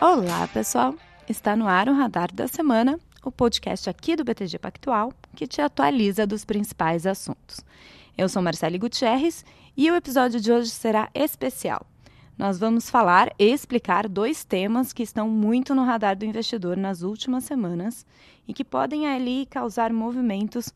Olá, pessoal! Está no ar o Radar da Semana, o podcast aqui do BTG Pactual que te atualiza dos principais assuntos. Eu sou Marcele Gutierrez e o episódio de hoje será especial. Nós vamos falar e explicar dois temas que estão muito no radar do investidor nas últimas semanas e que podem ali causar movimentos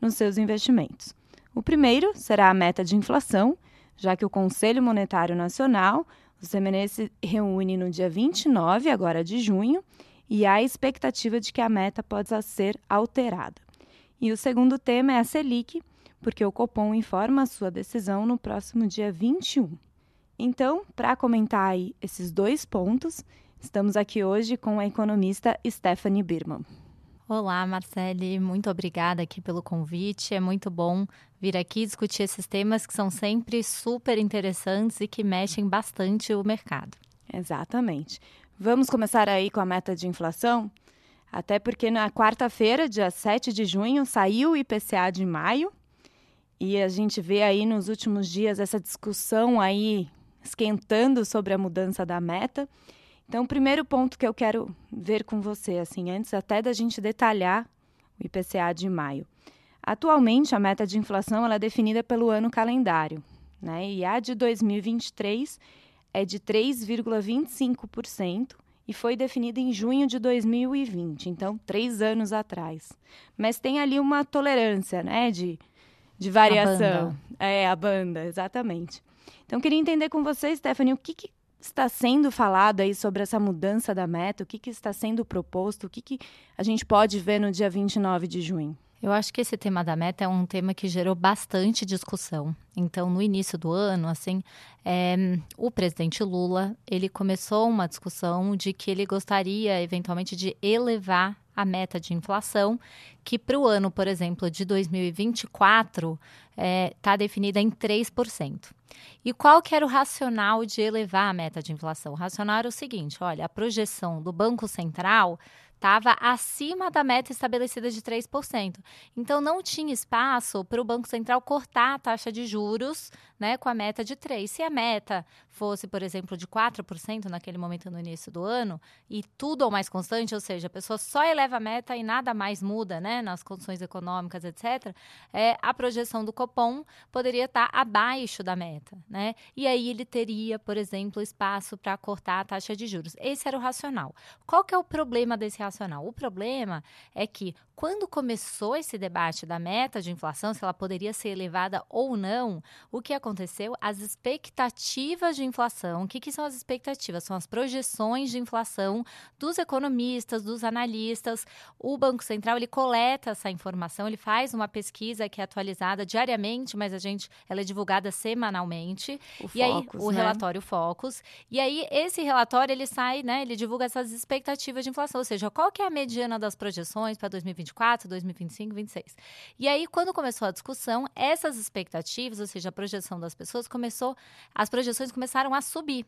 nos seus investimentos. O primeiro será a meta de inflação, já que o Conselho Monetário Nacional, o CMN, se reúne no dia 29, agora de junho, e há a expectativa de que a meta possa ser alterada. E o segundo tema é a Selic, porque o Copom informa a sua decisão no próximo dia 21. Então, para comentar aí esses dois pontos, estamos aqui hoje com a economista Stephanie Birman. Olá, Marcele, muito obrigada aqui pelo convite. É muito bom vir aqui discutir esses temas que são sempre super interessantes e que mexem bastante o mercado. Exatamente. Vamos começar aí com a meta de inflação? Até porque na quarta-feira, dia 7 de junho, saiu o IPCA de maio. E a gente vê aí nos últimos dias essa discussão aí esquentando sobre a mudança da meta. Então, o primeiro ponto que eu quero ver com você, assim, antes até da gente detalhar o IPCA de maio. Atualmente, a meta de inflação ela é definida pelo ano calendário, né? E a de 2023 é de 3,25% e foi definida em junho de 2020, então três anos atrás. Mas tem ali uma tolerância, né, de, de variação. A. É, a banda, exatamente. Então, queria entender com você, Stephanie, o que, que está sendo falado aí sobre essa mudança da meta, o que, que está sendo proposto, o que, que a gente pode ver no dia 29 de junho? Eu acho que esse tema da meta é um tema que gerou bastante discussão. Então, no início do ano, assim, é, o presidente Lula ele começou uma discussão de que ele gostaria, eventualmente, de elevar a meta de inflação, que para o ano, por exemplo, de 2024, está é, tá definida em 3%. E qual que era o racional de elevar a meta de inflação? O racional era o seguinte: olha, a projeção do Banco Central estava acima da meta estabelecida de 3%. Então, não tinha espaço para o Banco Central cortar a taxa de juros né, com a meta de 3%. Se a meta fosse, por exemplo, de 4% naquele momento no início do ano, e tudo ou mais constante, ou seja, a pessoa só eleva a meta e nada mais muda né, nas condições econômicas, etc., é, a projeção do Copom poderia estar abaixo da meta. Né? E aí ele teria, por exemplo, espaço para cortar a taxa de juros. Esse era o racional. Qual que é o problema desse racional? O problema é que quando começou esse debate da meta de inflação, se ela poderia ser elevada ou não, o que aconteceu? As expectativas de inflação. O que, que são as expectativas? São as projeções de inflação dos economistas, dos analistas. O Banco Central ele coleta essa informação, ele faz uma pesquisa que é atualizada diariamente, mas a gente ela é divulgada semanalmente. O e aí Focus, o né? relatório Focus. E aí esse relatório ele sai, né? Ele divulga essas expectativas de inflação, ou seja, qual que é a mediana das projeções para 2024, 2025, 2026. E aí, quando começou a discussão, essas expectativas, ou seja, a projeção das pessoas, começou, as projeções começaram a subir.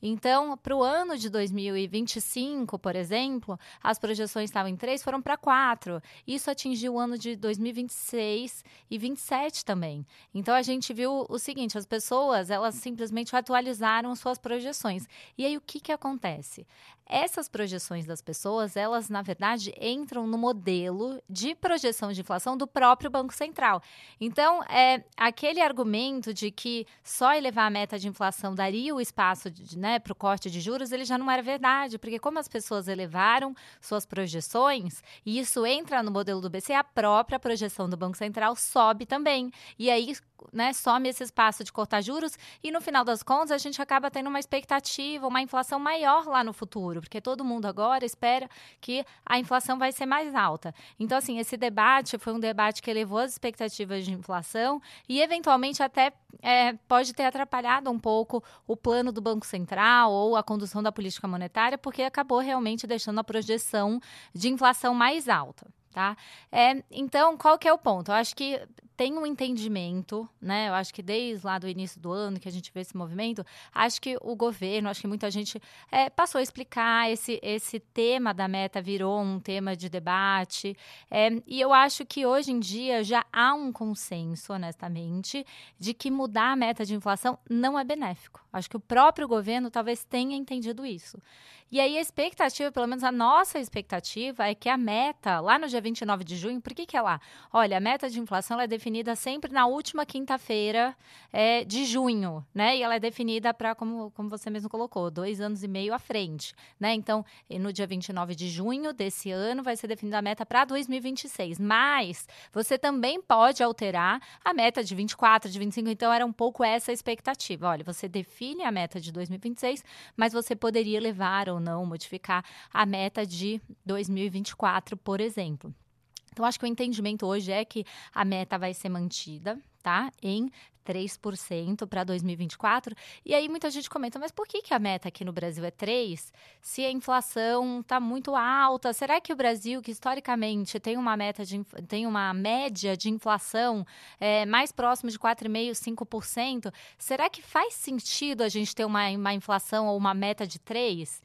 Então, para o ano de 2025, por exemplo, as projeções estavam em 3, foram para 4. Isso atingiu o ano de 2026 e 27 também. Então, a gente viu o seguinte, as pessoas, elas simplesmente atualizaram suas projeções. E aí, o que, que acontece? Essas projeções das pessoas, elas, na verdade, entram no modelo de projeção de inflação do próprio Banco Central. Então, é, aquele argumento de que só elevar a meta de inflação daria o espaço né, para o corte de juros, ele já não era verdade, porque como as pessoas elevaram suas projeções, e isso entra no modelo do BC, a própria projeção do Banco Central sobe também. E aí, né, some esse espaço de cortar juros e no final das contas a gente acaba tendo uma expectativa, uma inflação maior lá no futuro, porque todo mundo agora espera que a inflação vai ser mais alta. Então, assim, esse debate foi um debate que elevou as expectativas de inflação e eventualmente até é, pode ter atrapalhado um pouco o plano do Banco Central ou a condução da política monetária, porque acabou realmente deixando a projeção de inflação mais alta. Tá? É, então, qual que é o ponto? Eu acho que tem um entendimento, né? Eu acho que desde lá do início do ano que a gente vê esse movimento, acho que o governo, acho que muita gente é, passou a explicar esse, esse tema da meta virou um tema de debate. É, e eu acho que hoje em dia já há um consenso, honestamente, de que mudar a meta de inflação não é benéfico. Acho que o próprio governo talvez tenha entendido isso. E aí a expectativa, pelo menos a nossa expectativa, é que a meta, lá no dia 29 de junho, por que, que é lá? Olha, a meta de inflação é definida sempre na última quinta-feira é, de junho, né? E ela é definida para, como, como você mesmo colocou, dois anos e meio à frente, né? Então, no dia 29 de junho desse ano, vai ser definida a meta para 2026. Mas você também pode alterar a meta de 24, de 25. Então, era um pouco essa a expectativa. Olha, você define a meta de 2026, mas você poderia levar ou não, modificar a meta de 2024, por exemplo. Então, acho que o entendimento hoje é que a meta vai ser mantida, tá? Em 3% para 2024. E aí muita gente comenta, mas por que, que a meta aqui no Brasil é 3 se a inflação está muito alta? Será que o Brasil, que historicamente tem uma meta de tem uma média de inflação é, mais próximo de 4,5%, 5%, será que faz sentido a gente ter uma, uma inflação ou uma meta de 3%?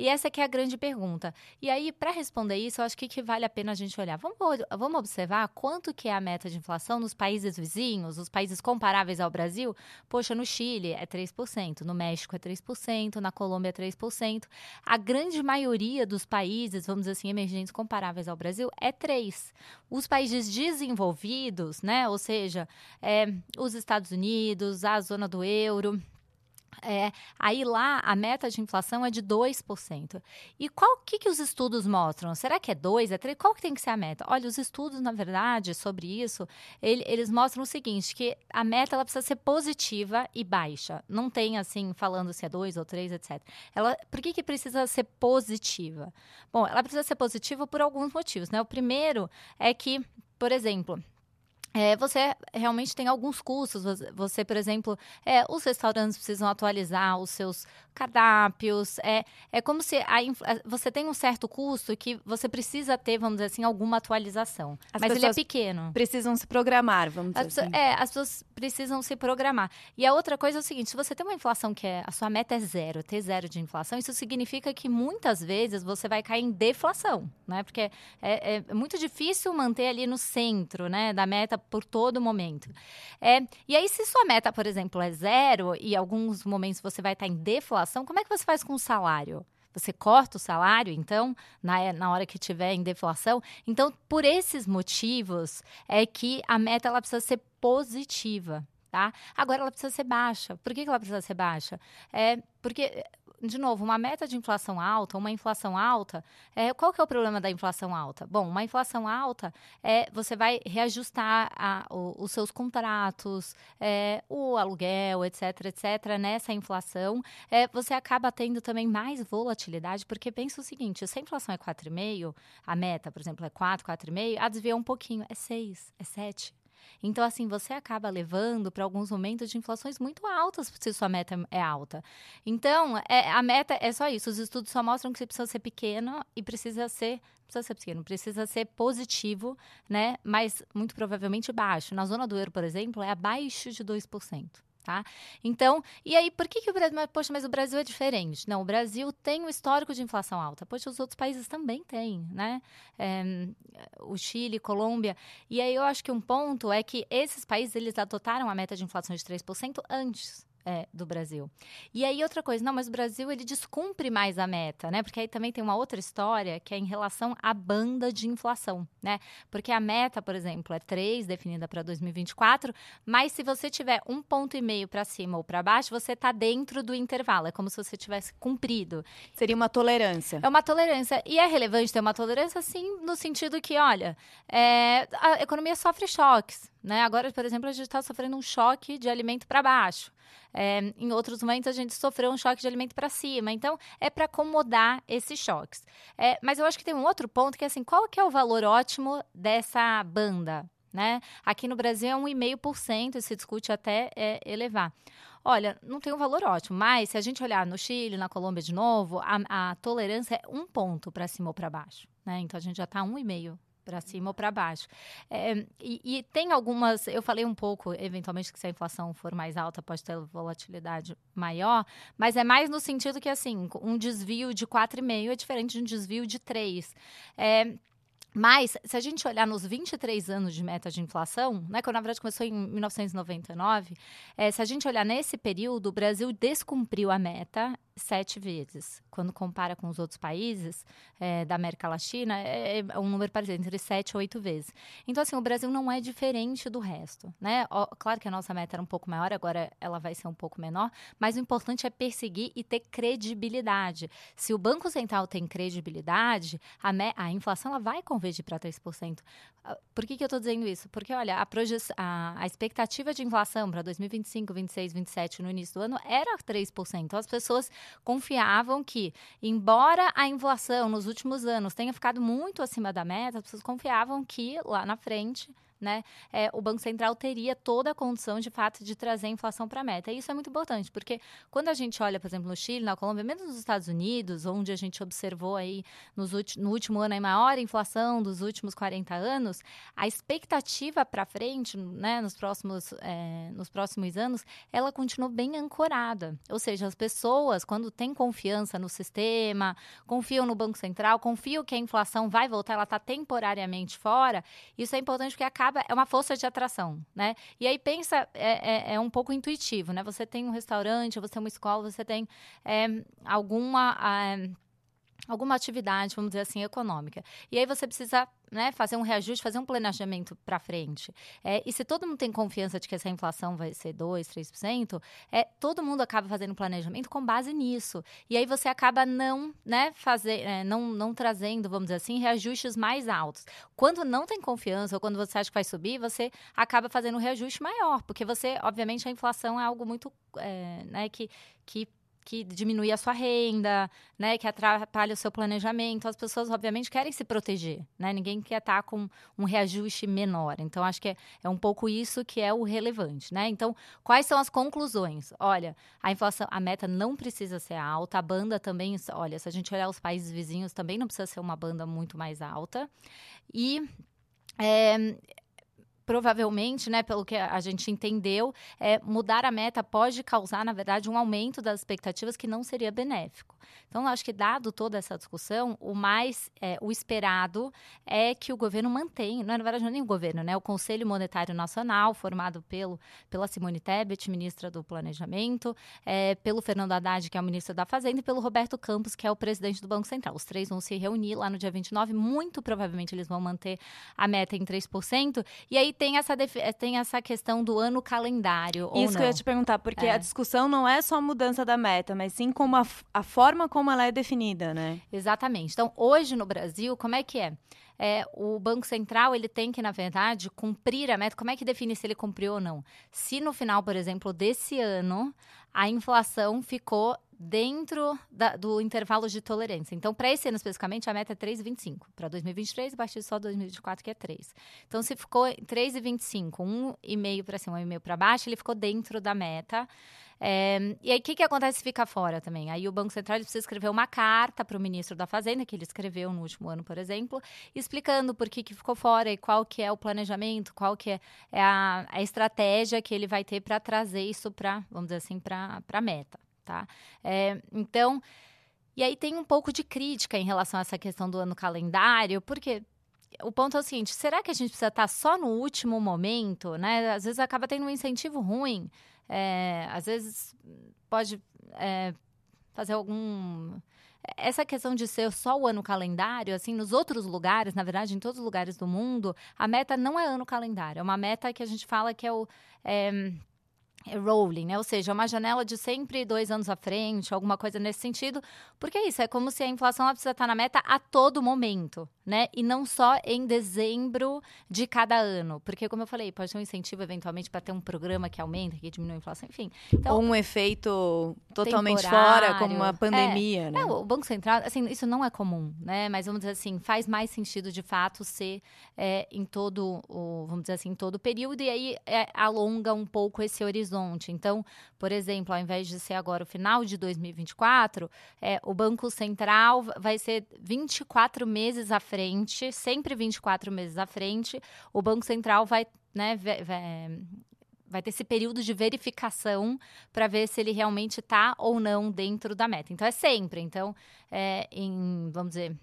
E essa que é a grande pergunta. E aí, para responder isso, eu acho que, que vale a pena a gente olhar. Vamos, vamos observar quanto que é a meta de inflação nos países vizinhos, os países comparáveis ao Brasil. Poxa, no Chile é 3%, no México é 3%, na Colômbia é 3%. A grande maioria dos países, vamos dizer assim, emergentes comparáveis ao Brasil é 3%. Os países desenvolvidos, né, ou seja, é, os Estados Unidos, a zona do euro, é, aí lá a meta de inflação é de 2%. E qual que, que os estudos mostram? Será que é 2, é 3? Qual que tem que ser a meta? Olha, os estudos, na verdade, sobre isso, ele, eles mostram o seguinte, que a meta ela precisa ser positiva e baixa. Não tem, assim, falando se é 2 ou 3, etc. Ela, por que, que precisa ser positiva? Bom, ela precisa ser positiva por alguns motivos, né? O primeiro é que, por exemplo, é, você realmente tem alguns custos. Você, por exemplo, é, os restaurantes precisam atualizar os seus cardápios. É, é como se a, você tem um certo custo que você precisa ter, vamos dizer assim, alguma atualização. As mas ele é pequeno. Precisam se programar, vamos dizer as, assim. É, as pessoas precisam se programar. E a outra coisa é o seguinte: se você tem uma inflação que é a sua meta é zero, ter zero de inflação, isso significa que muitas vezes você vai cair em deflação, né? Porque é, é muito difícil manter ali no centro, né, da meta por todo momento. É, e aí, se sua meta, por exemplo, é zero e alguns momentos você vai estar em deflação, como é que você faz com o salário? Você corta o salário, então, na, na hora que tiver em deflação. Então, por esses motivos, é que a meta ela precisa ser positiva. Tá? Agora ela precisa ser baixa. Por que, que ela precisa ser baixa? É porque de novo, uma meta de inflação alta, uma inflação alta, é, qual que é o problema da inflação alta? Bom, uma inflação alta é você vai reajustar a, o, os seus contratos, é, o aluguel, etc, etc, nessa inflação. É, você acaba tendo também mais volatilidade, porque pensa o seguinte, se a inflação é 4,5, a meta, por exemplo, é 4, 4,5, a desviou um pouquinho, é 6, é 7. Então, assim, você acaba levando para alguns momentos de inflações muito altas se sua meta é alta. Então, é, a meta é só isso. Os estudos só mostram que você precisa ser pequeno e precisa ser precisa ser pequeno, precisa ser positivo, né? Mas muito provavelmente baixo. Na zona do euro, por exemplo, é abaixo de 2%. Tá? Então, e aí, por que, que o Brasil. Poxa, mas o Brasil é diferente. Não, o Brasil tem um histórico de inflação alta. Poxa, os outros países também têm, né? É, o Chile, Colômbia. E aí eu acho que um ponto é que esses países eles adotaram a meta de inflação de 3% antes é, do Brasil. E aí outra coisa, não, mas o Brasil ele descumpre mais a meta, né? Porque aí também tem uma outra história que é em relação à banda de inflação, né? Porque a meta, por exemplo, é 3 definida para 2024, mas se você tiver um ponto e meio para cima ou para baixo, você está dentro do intervalo, é como se você tivesse cumprido. Seria uma tolerância. É uma tolerância e é relevante ter uma tolerância, sim, no sentido que, olha, é, a economia sofre choques, né? Agora, por exemplo, a gente está sofrendo um choque de alimento para baixo. É, em outros momentos, a gente sofreu um choque de alimento para cima. Então, é para acomodar esses choques. É, mas eu acho que tem um outro ponto que é assim: qual que é o valor ótimo dessa banda? Né? Aqui no Brasil é 1,5% e se discute até é, elevar. Olha, não tem um valor ótimo, mas se a gente olhar no Chile, na Colômbia de novo, a, a tolerância é um ponto para cima ou para baixo. Né? Então a gente já está 1,5 para cima ou para baixo. É, e, e, tem algumas, eu falei um pouco, eventualmente, que se a inflação for mais alta, pode ter volatilidade maior, mas é mais no sentido que, assim, um desvio de 4,5 é diferente de um desvio de 3. É, mas, se a gente olhar nos 23 anos de meta de inflação, né, que na verdade começou em 1999, é, se a gente olhar nesse período, o Brasil descumpriu a meta sete vezes. Quando compara com os outros países é, da América Latina, é, é, um número parecido, entre sete e oito vezes. Então, assim, o Brasil não é diferente do resto, né? Ó, claro que a nossa meta era um pouco maior, agora ela vai ser um pouco menor, mas o importante é perseguir e ter credibilidade. Se o Banco Central tem credibilidade, a, a inflação ela vai convergir para 3%. Ah, por que, que eu estou dizendo isso? Porque, olha, a, a, a expectativa de inflação para 2025, 26, 27 no início do ano era 3%. Então, as pessoas confiavam que, embora a inflação nos últimos anos tenha ficado muito acima da meta, as pessoas confiavam que lá na frente né, é, o Banco Central teria toda a condição, de fato, de trazer a inflação para a meta. E isso é muito importante, porque quando a gente olha, por exemplo, no Chile, na Colômbia, mesmo nos Estados Unidos, onde a gente observou aí nos no último ano a maior inflação dos últimos 40 anos, a expectativa para frente, né, nos próximos, é, nos próximos anos, ela continua bem ancorada. Ou seja, as pessoas, quando têm confiança no sistema, confiam no Banco Central, confiam que a inflação vai voltar, ela está temporariamente fora, isso é importante porque acaba acaba, é uma força de atração, né? E aí pensa, é, é, é um pouco intuitivo, né? Você tem um restaurante, você tem uma escola, você tem é, alguma... É, alguma atividade, vamos dizer assim, econômica. E aí você precisa né, fazer um reajuste, fazer um planejamento para frente. É, e se todo mundo tem confiança de que essa inflação vai ser 2%, 3%, é, todo mundo acaba fazendo planejamento com base nisso. E aí você acaba não, né, fazer, é, não, não trazendo, vamos dizer assim, reajustes mais altos. Quando não tem confiança ou quando você acha que vai subir, você acaba fazendo um reajuste maior, porque você, obviamente, a inflação é algo muito, é, né, que, que que diminui a sua renda, né, que atrapalha o seu planejamento. As pessoas, obviamente, querem se proteger, né? Ninguém quer estar com um reajuste menor. Então, acho que é, é um pouco isso que é o relevante, né? Então, quais são as conclusões? Olha, a inflação, a meta não precisa ser alta, a banda também, olha, se a gente olhar os países vizinhos, também não precisa ser uma banda muito mais alta. E é, provavelmente, né, pelo que a gente entendeu, é, mudar a meta pode causar, na verdade, um aumento das expectativas que não seria benéfico. Então, acho que dado toda essa discussão, o mais, é, o esperado é que o governo mantenha, não é, na verdade, não é nem o governo, né, o Conselho Monetário Nacional, formado pelo, pela Simone Tebet, ministra do Planejamento, é, pelo Fernando Haddad, que é o ministro da Fazenda, e pelo Roberto Campos, que é o presidente do Banco Central. Os três vão se reunir lá no dia 29, muito provavelmente eles vão manter a meta em 3%, e aí tem essa, eh, tem essa questão do ano calendário. Isso que eu ia te perguntar, porque é. a discussão não é só a mudança da meta, mas sim como a, a forma como ela é definida, né? Exatamente. Então, hoje no Brasil, como é que é? É, o Banco Central ele tem que, na verdade, cumprir a meta. Como é que define se ele cumpriu ou não? Se no final, por exemplo, desse ano, a inflação ficou dentro da, do intervalo de tolerância. Então, para esse ano especificamente, a meta é 3,25. Para 2023, a partir só 2024, que é 3. Então, se ficou 3,25, 1,5 para cima, 1,5 para baixo, ele ficou dentro da meta. É, e aí, o que, que acontece se fica fora também? Aí o Banco Central precisa escrever uma carta para o ministro da Fazenda, que ele escreveu no último ano, por exemplo, explicando por que, que ficou fora e qual que é o planejamento, qual que é, é a, a estratégia que ele vai ter para trazer isso para, vamos dizer assim, para a meta tá? É, então, e aí tem um pouco de crítica em relação a essa questão do ano calendário, porque o ponto é o seguinte: será que a gente precisa estar só no último momento, né? Às vezes acaba tendo um incentivo ruim, é, às vezes pode é, fazer algum essa questão de ser só o ano calendário, assim, nos outros lugares, na verdade, em todos os lugares do mundo, a meta não é ano calendário, é uma meta que a gente fala que é o. É rolling, né? Ou seja, uma janela de sempre dois anos à frente, alguma coisa nesse sentido. Porque é isso, é como se a inflação precisa estar na meta a todo momento, né? E não só em dezembro de cada ano. Porque, como eu falei, pode ter um incentivo eventualmente para ter um programa que aumenta, que diminui a inflação, enfim. Então, Ou um efeito totalmente fora, como uma pandemia, é, né? É, o Banco Central, assim, isso não é comum, né? Mas vamos dizer assim, faz mais sentido de fato ser é, em todo o, vamos dizer assim, todo o período, e aí é, alonga um pouco esse horizonte horizonte. Então, por exemplo, ao invés de ser agora o final de 2024, é, o Banco Central vai ser 24 meses à frente, sempre 24 meses à frente, o Banco Central vai, né, vai ter esse período de verificação para ver se ele realmente está ou não dentro da meta. Então, é sempre. Então, é, em, vamos dizer,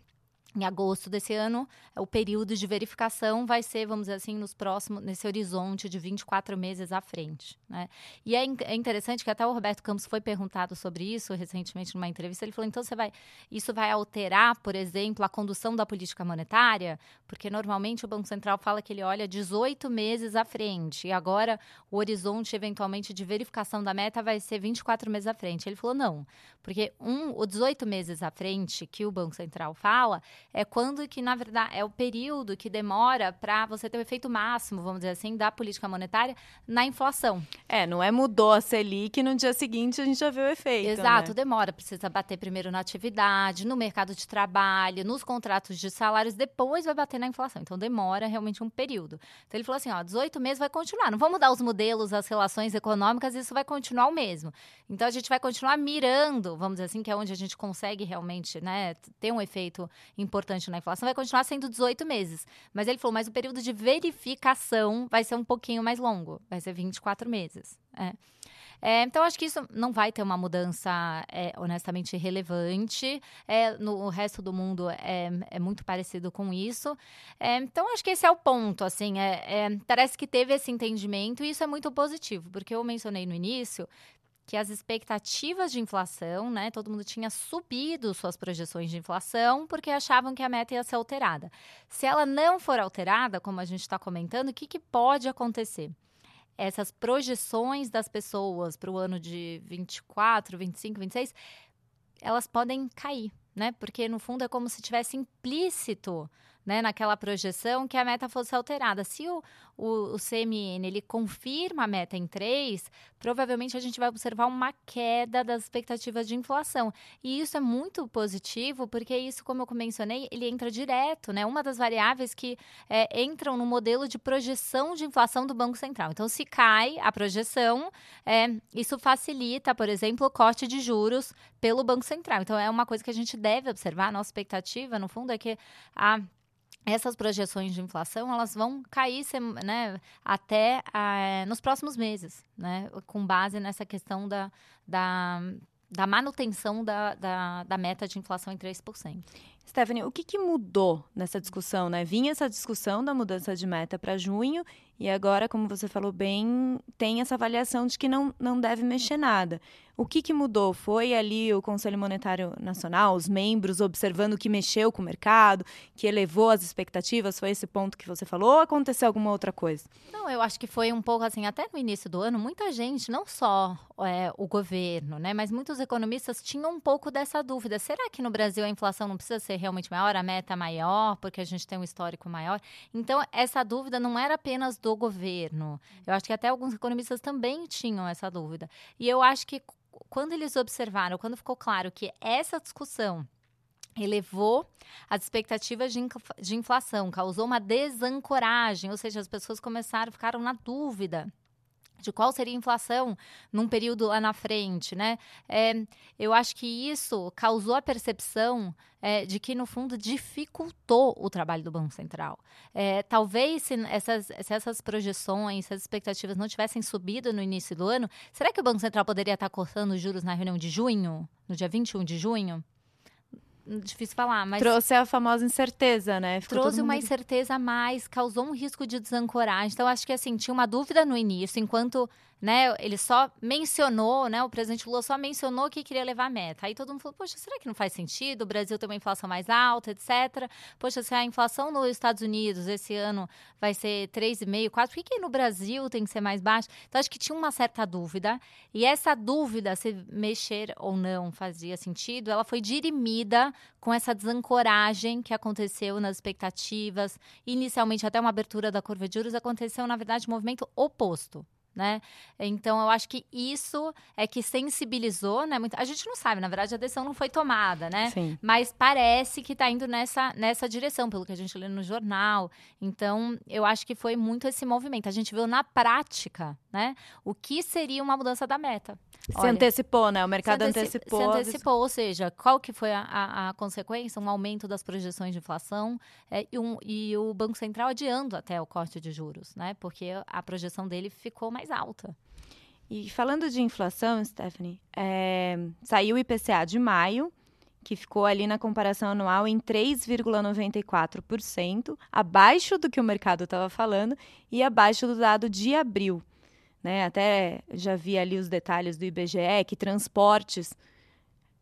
em agosto desse ano, o período de verificação vai ser, vamos dizer assim, nos próximos, nesse horizonte de 24 meses à frente. Né? E é, é, interessante que até o Roberto Campos foi perguntado sobre isso recentemente numa entrevista. Ele falou: então você vai, isso vai alterar, por exemplo, a condução da política monetária? Porque normalmente o Banco Central fala que ele olha 18 meses à frente, e agora o horizonte, eventualmente, de verificação da meta vai ser 24 meses à frente. Ele falou: não, porque um, o 18 meses à frente que o Banco Central fala é quando que, na verdade, é o período que demora para você ter o efeito máximo, vamos dizer assim, da política monetária na inflação. É, não é mudou a Selic no dia seguinte a gente já vê o efeito. Exato, né? demora, precisa bater primeiro na atividade, no mercado de trabalho, nos contratos de salários, depois vai bater na inflação. Então demora realmente um período. Então ele falou assim: ó, 18 meses vai continuar. Não vamos mudar os modelos, as relações econômicas, isso vai continuar o mesmo. Então a gente vai continuar mirando, vamos dizer assim, que é onde a gente consegue realmente né, ter um efeito importante na inflação, vai continuar sendo 18 meses. Mas ele falou, mas o período de verificação vai ser um pouquinho mais longo, vai ser 24 meses. É. É, então, acho que isso não vai ter uma mudança é, honestamente relevante. É, no resto do mundo é, é muito parecido com isso. É, então, acho que esse é o ponto. Assim, é, é, parece que teve esse entendimento e isso é muito positivo, porque eu mencionei no início que as expectativas de inflação, né, todo mundo tinha subido suas projeções de inflação porque achavam que a meta ia ser alterada. Se ela não for alterada, como a gente está comentando, o que, que pode acontecer? Essas projeções das pessoas para o ano de 24, 25, 26, elas podem cair, né? Porque no fundo é como se tivesse implícito né, naquela projeção que a meta fosse alterada. Se o, o, o, CMN ele confirma a meta em 3, provavelmente a gente vai observar uma queda das expectativas de inflação. E isso é muito positivo, porque isso, como eu mencionei, ele entra direto, né? Uma das variáveis que é, entram no modelo de projeção de inflação do Banco Central. Então, se cai a projeção, é, isso facilita, por exemplo, o corte de juros pelo Banco Central. Então, é uma coisa que a gente deve observar. A nossa expectativa, no fundo, é que a essas projeções de inflação elas vão cair né, até ah, nos próximos meses, né, com base nessa questão da, da, da manutenção da, da, da, meta de inflação em 3%. Stephanie, o que, que mudou nessa discussão? Né? Vinha essa discussão da mudança de meta para junho e agora, como você falou bem, tem essa avaliação de que não, não deve mexer nada. O que, que mudou? Foi ali o Conselho Monetário Nacional, os membros observando que mexeu com o mercado, que elevou as expectativas? Foi esse ponto que você falou ou aconteceu alguma outra coisa? Não, eu acho que foi um pouco assim, até no início do ano, muita gente, não só é, o governo, né, mas muitos economistas tinham um pouco dessa dúvida. Será que no Brasil a inflação não precisa ser realmente maior, a meta maior, porque a gente tem um histórico maior? Então, essa dúvida não era apenas do governo. Eu acho que até alguns economistas também tinham essa dúvida. E eu acho que quando eles observaram, quando ficou claro que essa discussão elevou as expectativas de, de inflação, causou uma desancoragem, ou seja, as pessoas começaram, ficaram na dúvida de qual seria a inflação num período lá na frente, né? É, eu acho que isso causou a percepção é, de que, no fundo, dificultou o trabalho do Banco Central. É, talvez se essas, se essas projeções, se as expectativas não tivessem subido no início do ano, será que o Banco Central poderia estar cortando os juros na reunião de junho, no dia 21 de junho? Difícil falar, mas. Trouxe a famosa incerteza, né? Ficou trouxe uma incerteza a mais, causou um risco de desancoragem. Então, acho que assim, tinha uma dúvida no início, enquanto né, ele só mencionou, né, o presidente Lula só mencionou que queria levar a meta. Aí todo mundo falou, poxa, será que não faz sentido? O Brasil tem uma inflação mais alta, etc. Poxa, se a inflação nos Estados Unidos esse ano vai ser 3,5, 4, por que, que no Brasil tem que ser mais baixa? Então, acho que tinha uma certa dúvida. E essa dúvida, se mexer ou não fazia sentido, ela foi dirimida com essa desancoragem que aconteceu nas expectativas. Inicialmente, até uma abertura da curva de juros, aconteceu, na verdade, um movimento oposto né? Então eu acho que isso é que sensibilizou, né? Muito, a gente não sabe, na verdade a decisão não foi tomada, né? Sim. Mas parece que está indo nessa, nessa direção, pelo que a gente lê no jornal. Então eu acho que foi muito esse movimento. A gente viu na prática, né? O que seria uma mudança da meta. Se Olha, antecipou, né? O mercado se antecipou. Se antecipou, ou seja, qual que foi a, a, a consequência? Um aumento das projeções de inflação é, e, um, e o Banco Central adiando até o corte de juros, né? Porque a projeção dele ficou mais alta. E falando de inflação, Stephanie, é, saiu o IPCA de maio, que ficou ali na comparação anual em 3,94%, abaixo do que o mercado estava falando e abaixo do dado de abril. Né? Até já vi ali os detalhes do IBGE que transportes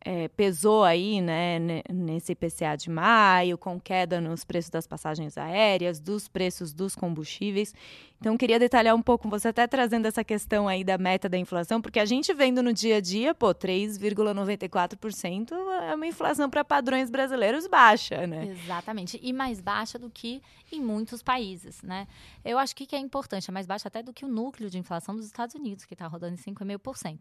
é, pesou aí, né, nesse IPCA de maio, com queda nos preços das passagens aéreas, dos preços dos combustíveis. Então, queria detalhar um pouco, você até trazendo essa questão aí da meta da inflação, porque a gente vendo no dia a dia, pô, 3,94% é uma inflação para padrões brasileiros baixa, né? Exatamente. E mais baixa do que em muitos países, né? Eu acho que, que é importante, é mais baixa até do que o núcleo de inflação dos Estados Unidos, que está rodando em 5,5%.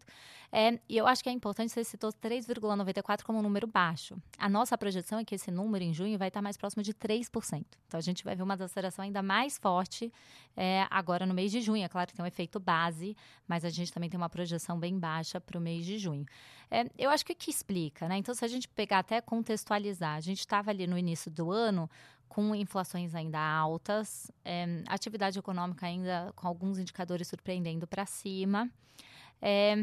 É, e eu acho que é importante, você citou 3,94% como um número baixo. A nossa projeção é que esse número em junho vai estar mais próximo de 3%. Então, a gente vai ver uma desaceleração ainda mais forte é, agora no mês de junho. É claro que tem um efeito base, mas a gente também tem uma projeção bem baixa para o mês de junho. É, eu acho que o que explica, né? Então, se a gente pegar até contextualizar, a gente estava ali no início do ano com inflações ainda altas, é, atividade econômica ainda com alguns indicadores surpreendendo para cima. É,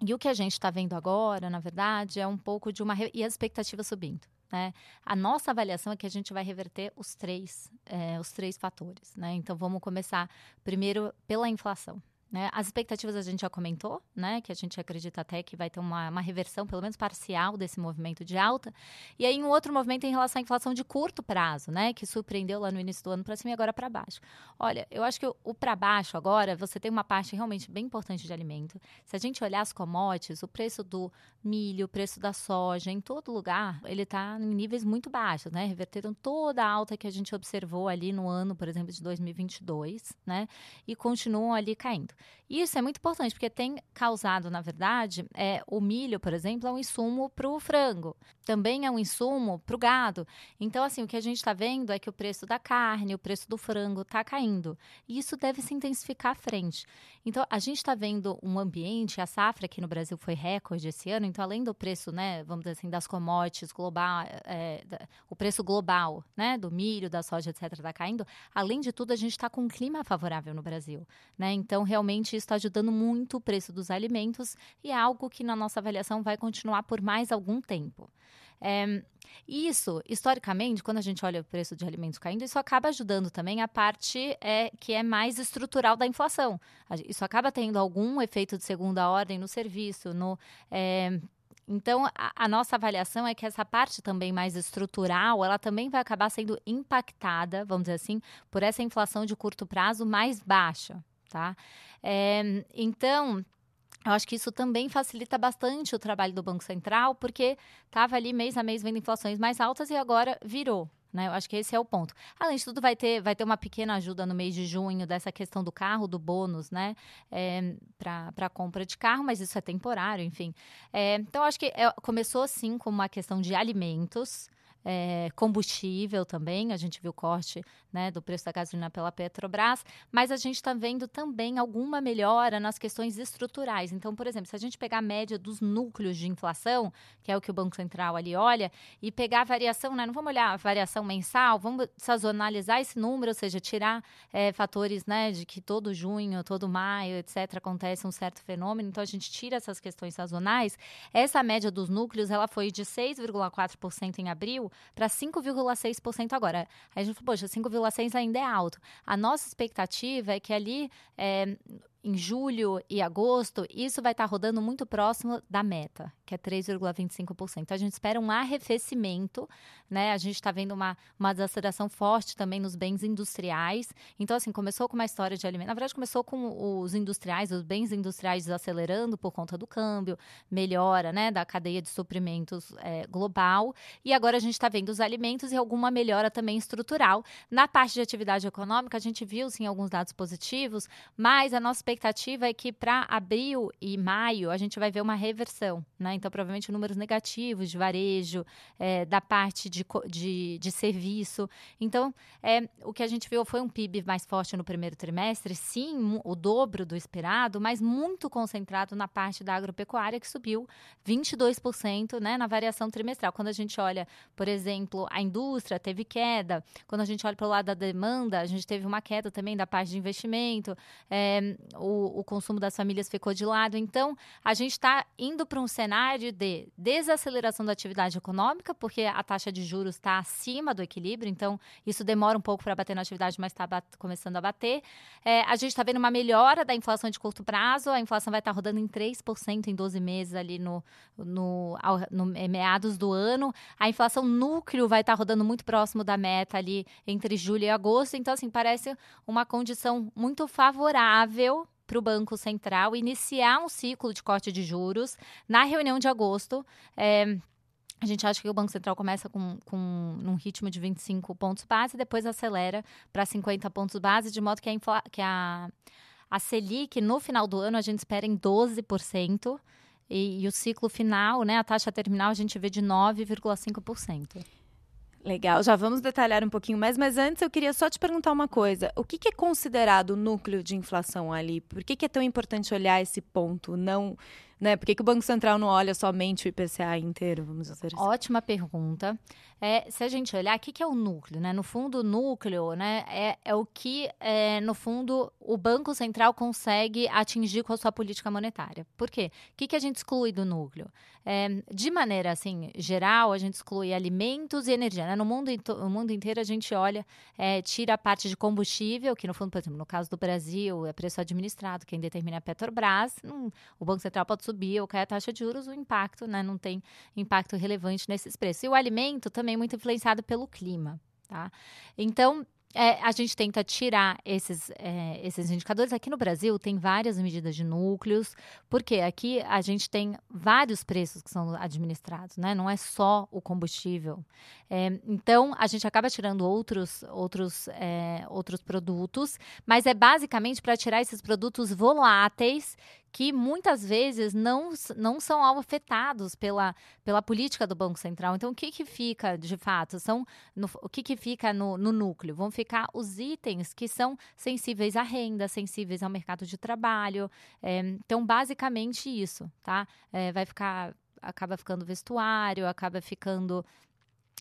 e o que a gente está vendo agora, na verdade, é um pouco de uma. e as expectativas subindo. Né? A nossa avaliação é que a gente vai reverter os três, é, os três fatores. Né? Então, vamos começar primeiro pela inflação. Né? As expectativas a gente já comentou, né? Que a gente acredita até que vai ter uma, uma, reversão, pelo menos parcial, desse movimento de alta. E aí, um outro movimento em relação à inflação de curto prazo, né? Que surpreendeu lá no início do ano para cima e agora para baixo. Olha, eu acho que o, o para baixo agora, você tem uma parte realmente bem importante de alimento. Se a gente olhar as commodities, o preço do milho, o preço da soja, em todo lugar, ele está em níveis muito baixos, né? Reverteram toda a alta que a gente observou ali no ano, por exemplo, de 2022, né? E continuam ali caindo. Isso é muito importante, porque tem causado, na verdade, é, o milho, por exemplo, é um insumo para o frango. Também é um insumo para o gado. Então, assim, o que a gente está vendo é que o preço da carne, o preço do frango está caindo. E isso deve se intensificar à frente. Então, a gente está vendo um ambiente, a safra aqui no Brasil foi recorde esse ano, então, além do preço, né, vamos dizer assim, das commodities global, é, o preço global, né, do milho, da soja, etc., está caindo, além de tudo, a gente está com um clima favorável no Brasil, né? Então, realmente, isso está ajudando muito o preço dos alimentos e é algo que, na nossa avaliação, vai continuar por mais algum tempo. É, isso, historicamente, quando a gente olha o preço de alimentos caindo, isso acaba ajudando também a parte é, que é mais estrutural da inflação. Isso acaba tendo algum efeito de segunda ordem no serviço, no. É, então, a, a, nossa avaliação é que essa parte também mais estrutural, ela também vai acabar sendo impactada, vamos dizer assim, por essa inflação de curto prazo mais baixa, tá? É, então, eu acho que isso também facilita bastante o trabalho do Banco Central, porque estava ali mês a mês vendo inflações mais altas e agora virou. Né? Eu acho que esse é o ponto. Além de tudo, vai ter, vai ter uma pequena ajuda no mês de junho dessa questão do carro, do bônus, né? É, para compra de carro, mas isso é temporário, enfim. É, então, acho que é, começou sim com uma questão de alimentos é, combustível também, a gente viu o corte né, do preço da gasolina pela Petrobras, mas a gente está vendo também alguma melhora nas questões estruturais. Então, por exemplo, se a gente pegar a média dos núcleos de inflação, que é o que o Banco Central ali olha, e pegar a variação, né, não vamos olhar a variação mensal, vamos sazonalizar esse número, ou seja, tirar é, fatores né, de que todo junho, todo maio, etc., acontece um certo fenômeno, então a gente tira essas questões sazonais. Essa média dos núcleos ela foi de 6,4% em abril para 5,6% agora. Aí a gente falou, poxa, 5,6% ainda é alto. A nossa expectativa é que ali é, em julho e agosto, isso vai estar tá rodando muito próximo da meta, que é 3,25%. Então, a gente espera um arrefecimento, né? A gente está vendo uma, uma desaceleração forte também nos bens industriais. Então, assim, começou com uma história de alimento. Na verdade, começou com os industriais, os bens industriais desacelerando por conta do câmbio, melhora, né, da cadeia de suprimentos é, global. E agora a gente está vendo os alimentos e alguma melhora também estrutural. Na parte de atividade econômica, a gente viu, sim, alguns dados positivos, mas a nossa expectativa é que para abril e maio a gente vai ver uma reversão, né? Então, provavelmente números negativos de varejo, é, da parte de, de, de, serviço. Então, é, o que a gente viu foi um PIB mais forte no primeiro trimestre, sim, o dobro do esperado, mas muito concentrado na parte da agropecuária, que subiu 22% né, na variação trimestral. Quando a gente olha, por exemplo, a indústria teve queda, quando a gente olha para o lado da demanda, a gente teve uma queda também da parte de investimento. É, o, o consumo das famílias ficou de lado. Então, a gente está indo para um cenário de desaceleração da atividade econômica, porque a taxa de juros está acima do equilíbrio, então isso demora um pouco para bater na atividade, mas está começando a bater. É, a gente está vendo uma melhora da inflação de curto prazo, a inflação vai estar tá rodando em 3% em 12 meses ali no, no, ao, no, meados do ano. A inflação núcleo vai estar tá rodando muito próximo da meta ali entre julho e agosto. Então, assim, parece uma condição muito favorável para o Banco Central iniciar um ciclo de corte de juros na reunião de agosto. É, a gente acha que o Banco Central começa com, com um ritmo de 25 pontos base depois acelera para 50 pontos base, de modo que a, que a, a Selic, no final do ano, a gente espera em 12%. E, e o ciclo final, né, a taxa terminal, a gente vê de 9,5%. Legal, já vamos detalhar um pouquinho mais, mas antes eu queria só te perguntar uma coisa. O que, que é considerado núcleo de inflação ali? Por que, que é tão importante olhar esse ponto? Não né? Por que, que o Banco Central não olha somente o IPCA inteiro, vamos dizer assim? Ótima pergunta. É, se a gente olhar, o que, que é o núcleo? Né? No fundo, o núcleo né, é, é o que, é, no fundo, o Banco Central consegue atingir com a sua política monetária. Por quê? O que, que a gente exclui do núcleo? É, de maneira assim, geral, a gente exclui alimentos e energia. Né? No mundo, no mundo inteiro, a gente olha, é, tira a parte de combustível, que no fundo, por exemplo, no caso do Brasil, é preço administrado, quem determina é a Petrobras. Não, o Banco Central pode subir ou cair a taxa de juros, o impacto né, não tem impacto relevante nesses preços. E o alimento também muito influenciado pelo clima. Tá? Então, é, a gente tenta tirar esses, é, esses indicadores. Aqui no Brasil tem várias medidas de núcleos, porque aqui a gente tem vários preços que são administrados, né? Não é só o combustível. É, então a gente acaba tirando outros, outros, é, outros produtos, mas é basicamente para tirar esses produtos voláteis que muitas vezes não, não são afetados pela, pela política do Banco Central. Então, o que, que fica de fato? São no, o que, que fica no, no núcleo? Vão ficar os itens que são sensíveis à renda, sensíveis ao mercado de trabalho. É, então, basicamente isso, tá? É, vai ficar acaba ficando vestuário, acaba ficando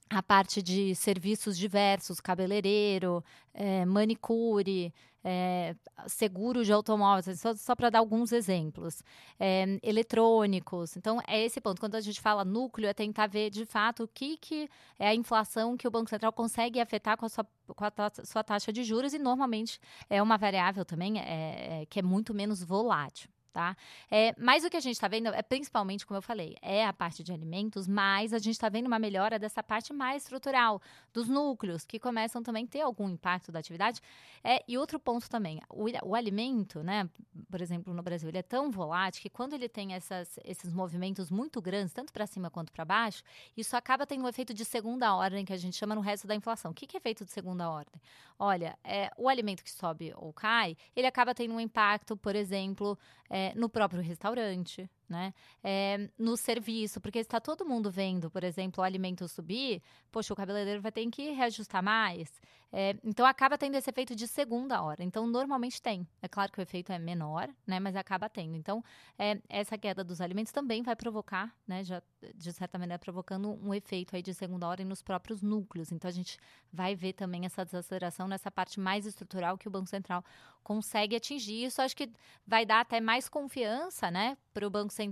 a parte de serviços diversos, cabeleireiro, é, manicure, é, seguro de automóveis, só, só para dar alguns exemplos. É, eletrônicos. Então, é esse ponto. Quando a gente fala núcleo, é tentar ver de fato o que, que é a inflação que o Banco Central consegue afetar com a sua, com a sua taxa de juros, e normalmente é uma variável também é, é que é muito menos volátil tá? É, mas o que a gente está vendo é principalmente, como eu falei, é a parte de alimentos, mas a gente está vendo uma melhora dessa parte mais estrutural, dos núcleos, que começam também a ter algum impacto da atividade. É, e outro ponto também, o, o alimento, né, por exemplo, no Brasil, ele é tão volátil que quando ele tem essas, esses movimentos muito grandes, tanto para cima quanto para baixo, isso acaba tendo um efeito de segunda ordem, que a gente chama no resto da inflação. O que, que é efeito de segunda ordem? Olha, é, o alimento que sobe ou cai, ele acaba tendo um impacto, por exemplo, é, no próprio restaurante, né? É, no serviço, porque está todo mundo vendo, por exemplo, o alimento subir, poxa, o cabeleireiro vai ter que reajustar mais. É, então acaba tendo esse efeito de segunda hora. Então, normalmente tem. É claro que o efeito é menor, né? Mas acaba tendo. Então, é, essa queda dos alimentos também vai provocar, né? Já, de certa maneira, provocando um efeito aí de segunda hora nos próprios núcleos. Então, a gente vai ver também essa desaceleração nessa parte mais estrutural que o Banco Central consegue atingir. Isso acho que vai dar até mais confiança, né, para o Banco Central.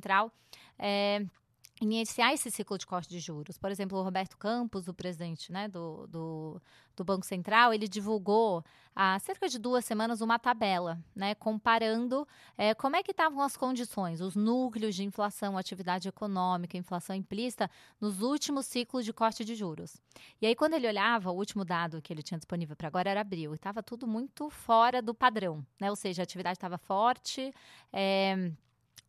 É, iniciar esse ciclo de corte de juros. Por exemplo, o Roberto Campos, o presidente né, do, do, do, Banco Central, ele divulgou há cerca de duas semanas uma tabela, né, comparando é, como é que estavam as condições, os núcleos de inflação, atividade econômica, inflação implícita, nos últimos ciclos de corte de juros. E aí, quando ele olhava, o último dado que ele tinha disponível para agora era abril, e estava tudo muito fora do padrão, né, ou seja, a atividade estava forte, é,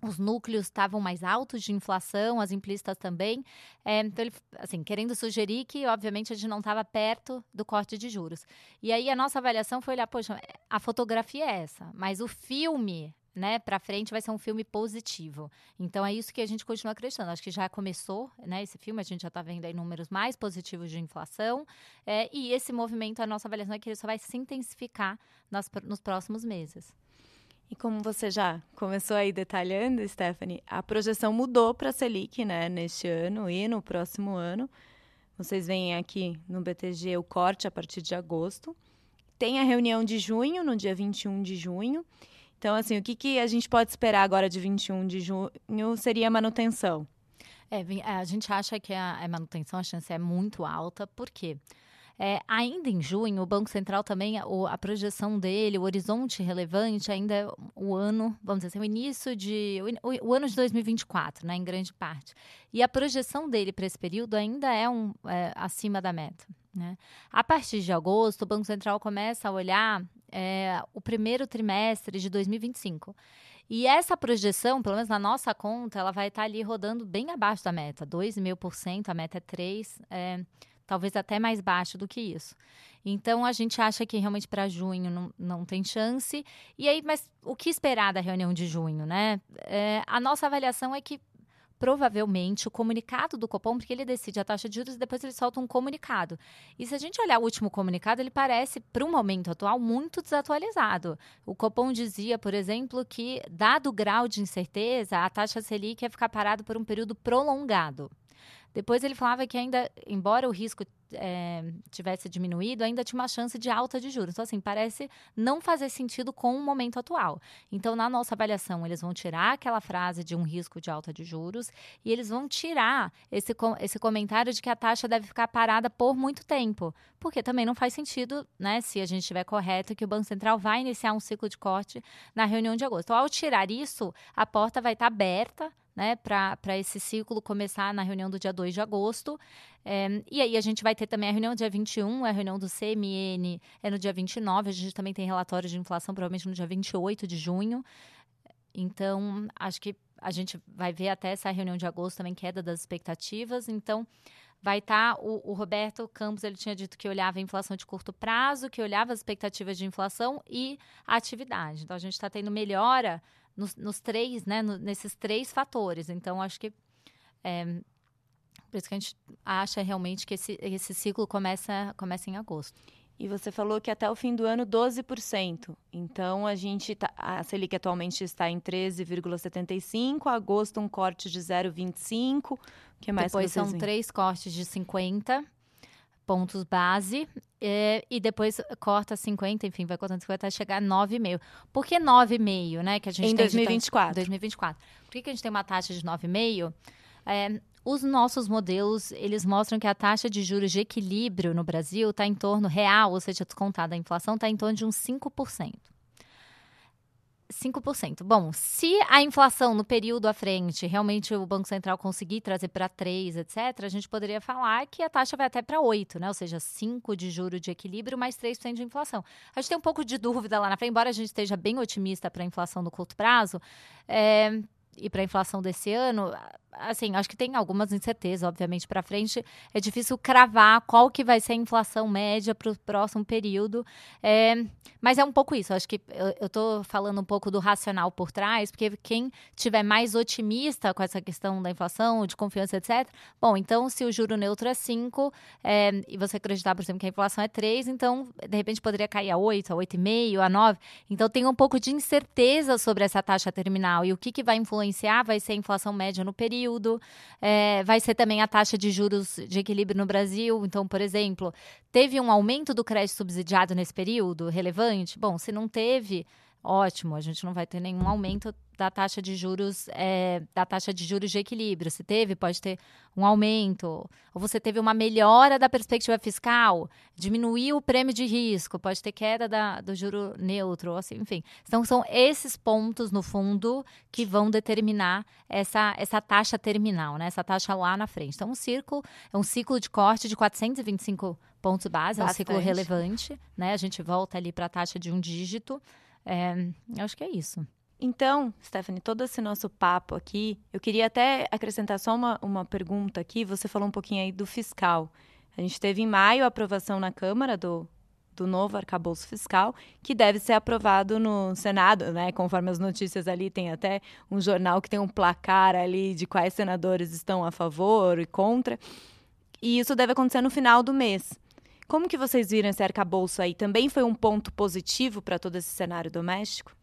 os núcleos estavam mais altos de inflação, as implícitas também. É, então, ele, assim, querendo sugerir que, obviamente, a gente não estava perto do corte de juros. E aí, a nossa avaliação foi olhar, poxa, a fotografia é essa, mas o filme, né, para frente vai ser um filme positivo. Então, é isso que a gente continua acreditando. Acho que já começou, né, esse filme, a gente já está vendo aí números mais positivos de inflação. É, e esse movimento, a nossa avaliação é que ele só vai se intensificar nas, nos próximos meses. E como você já começou aí detalhando, Stephanie, a projeção mudou para a Selic, né, neste ano e no próximo ano. Vocês veem aqui no BTG o corte a partir de agosto. Tem a reunião de junho, no dia 21 de junho. Então, assim, o que, que a gente pode esperar agora de 21 de junho seria a manutenção? É, a gente acha que a, manutenção, a chance é muito alta, por quê? É, ainda em junho, o Banco Central também, a, a, projeção dele, o horizonte relevante, ainda é o ano, vamos dizer assim, o início de. O, o ano de 2024, né, em grande parte. E a projeção dele para esse período ainda é, um, é, acima da meta. Né? A partir de agosto, o Banco Central começa a olhar é, o primeiro trimestre de 2025. E essa projeção, pelo menos na nossa conta, ela vai estar ali rodando bem abaixo da meta, 2,5%, a meta é 3%. É, talvez até mais baixo do que isso. Então a gente acha que realmente para junho não, não tem chance. E aí, mas o que esperar da reunião de junho, né? É, a nossa avaliação é que provavelmente o comunicado do Copom, porque ele decide a taxa de juros e depois ele solta um comunicado. E se a gente olhar o último comunicado, ele parece, para o momento atual, muito desatualizado. O Copom dizia, por exemplo, que, dado o grau de incerteza, a taxa Selic ia ficar parada por um período prolongado. Depois ele falava que ainda, embora o risco é, tivesse diminuído, ainda tinha uma chance de alta de juros. Então, assim, parece não fazer sentido com o momento atual. Então, na nossa avaliação, eles vão tirar aquela frase de um risco de alta de juros e eles vão tirar esse, esse comentário de que a taxa deve ficar parada por muito tempo. Porque também não faz sentido, né, se a gente estiver correto, que o Banco Central vai iniciar um ciclo de corte na reunião de agosto. Então, ao tirar isso, a porta vai estar aberta né, para esse ciclo começar na reunião do dia 2 de agosto. É, e aí a gente vai ter também a reunião dia 21, a reunião do CMN é no dia 29, a gente também tem relatório de inflação provavelmente no dia 28 de junho. Então, acho que a gente vai ver até essa reunião de agosto também queda das expectativas. Então, vai estar tá, o, o, Roberto Campos ele tinha dito que olhava a inflação de curto prazo, que olhava as expectativas de inflação e a atividade. Então a gente está tendo melhora nos, nos três, né, no, nesses três fatores. Então, acho que é, por isso que a gente acha realmente que esse, esse ciclo começa, começa em agosto. E você falou que até o fim do ano 12%. Então a gente tá, a Selic atualmente está em 13,75, agosto um corte de 0,25. que mais Depois são três cortes de 50 pontos base é, e depois corta 50, enfim, vai cortando 50 até chegar a 9,5. Por que 9,5, né? Que a gente em 2024. 2024. Por que, que a gente tem uma taxa de 9,5? É, os nossos modelos, eles mostram que a taxa de juros de equilíbrio no Brasil está em torno real, ou seja, descontada a inflação, está em torno de uns 5%. 5%. Bom, se a inflação no período à frente realmente o Banco Central conseguir trazer para 3, etc., a gente poderia falar que a taxa vai até para 8, né? Ou seja, 5 de juro de equilíbrio mais 3% de inflação. A gente tem um pouco de dúvida lá na frente, embora a gente esteja bem otimista para a inflação no curto prazo, é, e para a inflação desse ano, assim, acho que tem algumas incertezas, obviamente, para frente. É difícil cravar qual que vai ser a inflação média para o próximo período. É, mas é um pouco isso. Acho que eu estou falando um pouco do racional por trás, porque quem tiver mais otimista com essa questão da inflação, de confiança, etc. Bom, então, se o juro neutro é 5 é, e você acreditar, por exemplo, que a inflação é 3, então, de repente, poderia cair a 8, a 8,5, a 9. Então, tem um pouco de incerteza sobre essa taxa terminal. E o que, que vai influenciar vai ser a inflação média no período período. É, vai ser também a taxa de juros de equilíbrio no Brasil. Então, por exemplo, teve um aumento do crédito subsidiado nesse período relevante? Bom, se não teve, ótimo, a gente não vai ter nenhum aumento da taxa de juros é, da taxa de juros de equilíbrio. Se teve, pode ter um aumento. Ou você teve uma melhora da perspectiva fiscal, diminuiu o prêmio de risco, pode ter queda da, do juro neutro, assim, enfim. Então, são esses pontos, no fundo, que vão determinar essa, essa taxa terminal, né? essa taxa lá na frente. Então, um ciclo, é um ciclo de corte de 425 pontos base, é um ciclo relevante, né? A gente volta ali para a taxa de um dígito. É, acho que é isso. Então, Stephanie, todo esse nosso papo aqui, eu queria até acrescentar só uma, uma pergunta aqui. Você falou um pouquinho aí do fiscal. A gente teve em maio a aprovação na Câmara do, do novo arcabouço fiscal, que deve ser aprovado no Senado, né? Conforme as notícias ali, tem até um jornal que tem um placar ali de quais senadores estão a favor e contra. E isso deve acontecer no final do mês. Como que vocês viram esse arcabouço aí? Também foi um ponto positivo para todo esse cenário doméstico?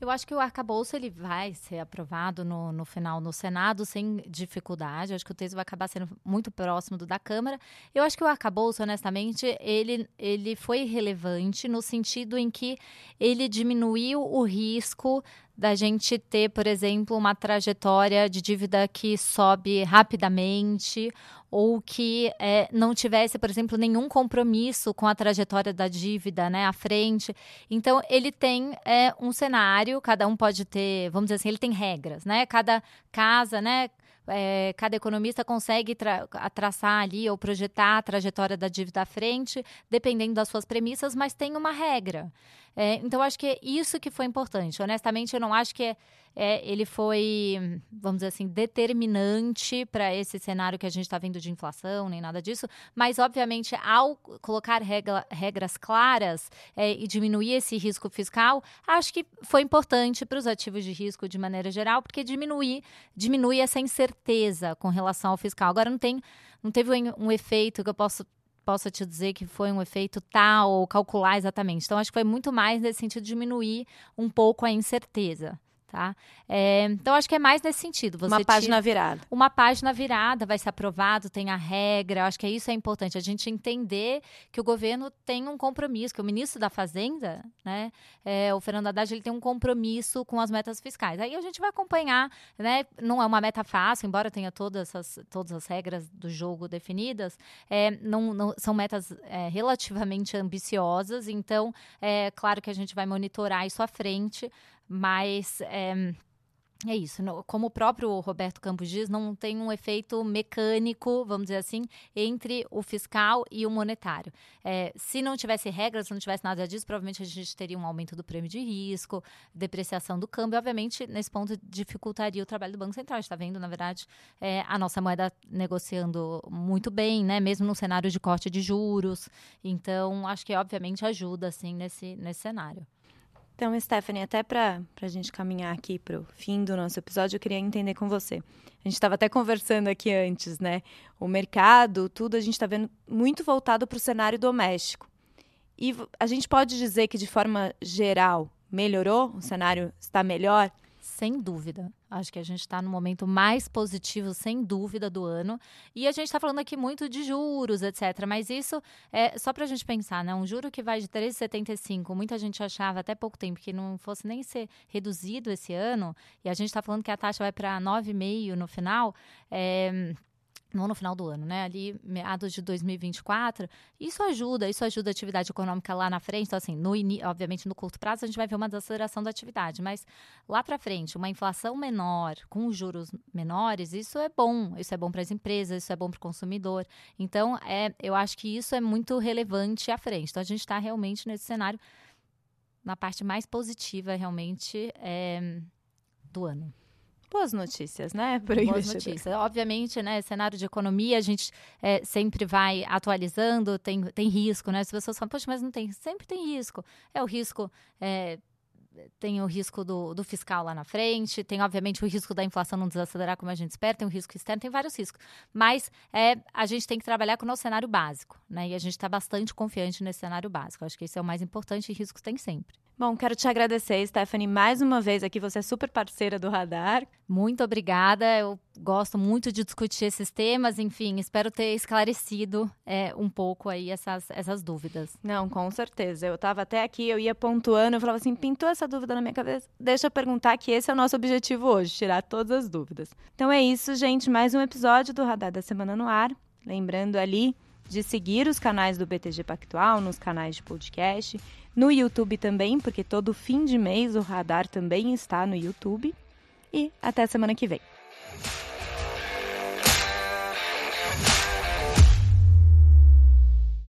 Eu acho que o arcabouço ele vai ser aprovado no, no final no Senado sem dificuldade. Eu acho que o texto vai acabar sendo muito próximo do da Câmara. Eu acho que o arcabouço, honestamente, ele, ele foi relevante no sentido em que ele diminuiu o risco da gente ter, por exemplo, uma trajetória de dívida que sobe rapidamente ou que é, não tivesse, por exemplo, nenhum compromisso com a trajetória da dívida né, à frente. Então, ele tem é, um cenário, cada um pode ter, vamos dizer assim, ele tem regras, né? Cada casa, né? É, cada economista consegue tra traçar ali ou projetar a trajetória da dívida à frente, dependendo das suas premissas, mas tem uma regra. É, então, acho que é isso que foi importante. Honestamente, eu não acho que é, ele foi, vamos dizer assim, determinante para esse cenário que a gente está vendo de inflação, nem nada disso. Mas, obviamente, ao colocar regra, regras claras é, e diminuir esse risco fiscal, acho que foi importante para os ativos de risco de maneira geral, porque diminui, diminui essa incerteza com relação ao fiscal. Agora, não tem, não teve um, um efeito que eu posso possa te dizer que foi um efeito tal ou calcular exatamente. Então, acho que foi muito mais nesse sentido de diminuir um pouco a incerteza. Tá? É, então, acho que é mais nesse sentido. Você uma página virada. Uma página virada vai ser aprovado, tem a regra. Acho que isso é importante. A gente entender que o governo tem um compromisso, que o ministro da Fazenda, né, é, o Fernando Haddad, ele tem um compromisso com as metas fiscais. Aí a gente vai acompanhar, né? Não é uma meta fácil, embora tenha todas as, todas as regras do jogo definidas, é, não, não, são metas é, relativamente ambiciosas. Então, é claro que a gente vai monitorar isso à frente. Mas é, é isso, como o próprio Roberto Campos diz, não tem um efeito mecânico, vamos dizer assim, entre o fiscal e o monetário. É, se não tivesse regras, se não tivesse nada disso, provavelmente a gente teria um aumento do prêmio de risco, depreciação do câmbio, obviamente, nesse ponto dificultaria o trabalho do Banco Central. A gente está vendo, na verdade, é, a nossa moeda negociando muito bem, né, mesmo no cenário de corte de juros. Então, acho que, obviamente, ajuda, assim, nesse, nesse cenário. Então, Stephanie, até para a gente caminhar aqui para o fim do nosso episódio, eu queria entender com você. A gente estava até conversando aqui antes, né? O mercado, tudo, a gente está vendo muito voltado para o cenário doméstico. E a gente pode dizer que, de forma geral, melhorou? O cenário está melhor? Sem dúvida. Acho que a gente está no momento mais positivo, sem dúvida, do ano. E a gente está falando aqui muito de juros, etc. Mas isso é só para a gente pensar, né? Um juro que vai de 3,75, muita gente achava até pouco tempo que não fosse nem ser reduzido esse ano, e a gente está falando que a taxa vai para 9,5 no final. É não no final do ano, né? Ali, meados de 2024, isso ajuda, isso ajuda a atividade econômica lá na frente. Então, assim, no, obviamente, no curto prazo, a gente vai ver uma desaceleração da atividade, mas lá para frente, uma inflação menor, com juros menores, isso é bom. Isso é bom para as empresas, isso é bom para o consumidor. Então, é, eu acho que isso é muito relevante à frente. Então, a gente está realmente nesse cenário, na parte mais positiva, realmente, é, do ano boas notícias, né? Por boas notícias. Obviamente, né? Cenário de economia, a gente é, sempre vai atualizando, tem, tem risco, né? As pessoas falam, poxa, mas não tem. Sempre tem risco. É o risco. É, tem o risco do, do, fiscal lá na frente, tem obviamente o risco da inflação não desacelerar como a gente espera, tem o risco externo, tem vários riscos. Mas é, a gente tem que trabalhar com o nosso cenário básico, né? E a gente está bastante confiante nesse cenário básico. Acho que isso é o mais importante e riscos tem sempre. Bom, quero te agradecer, Stephanie, mais uma vez aqui. Você é super parceira do Radar. Muito obrigada. Eu gosto muito de discutir esses temas. Enfim, espero ter esclarecido é, um pouco aí essas, essas dúvidas. Não, com certeza. Eu estava até aqui, eu ia pontuando, eu falava assim, pintou essa dúvida na minha cabeça? Deixa eu perguntar que esse é o nosso objetivo hoje, tirar todas as dúvidas. Então é isso, gente. Mais um episódio do Radar da Semana no ar. Lembrando ali de seguir os canais do BTG Pactual, nos canais de podcast, no YouTube também, porque todo fim de mês o radar também está no YouTube. E até semana que vem.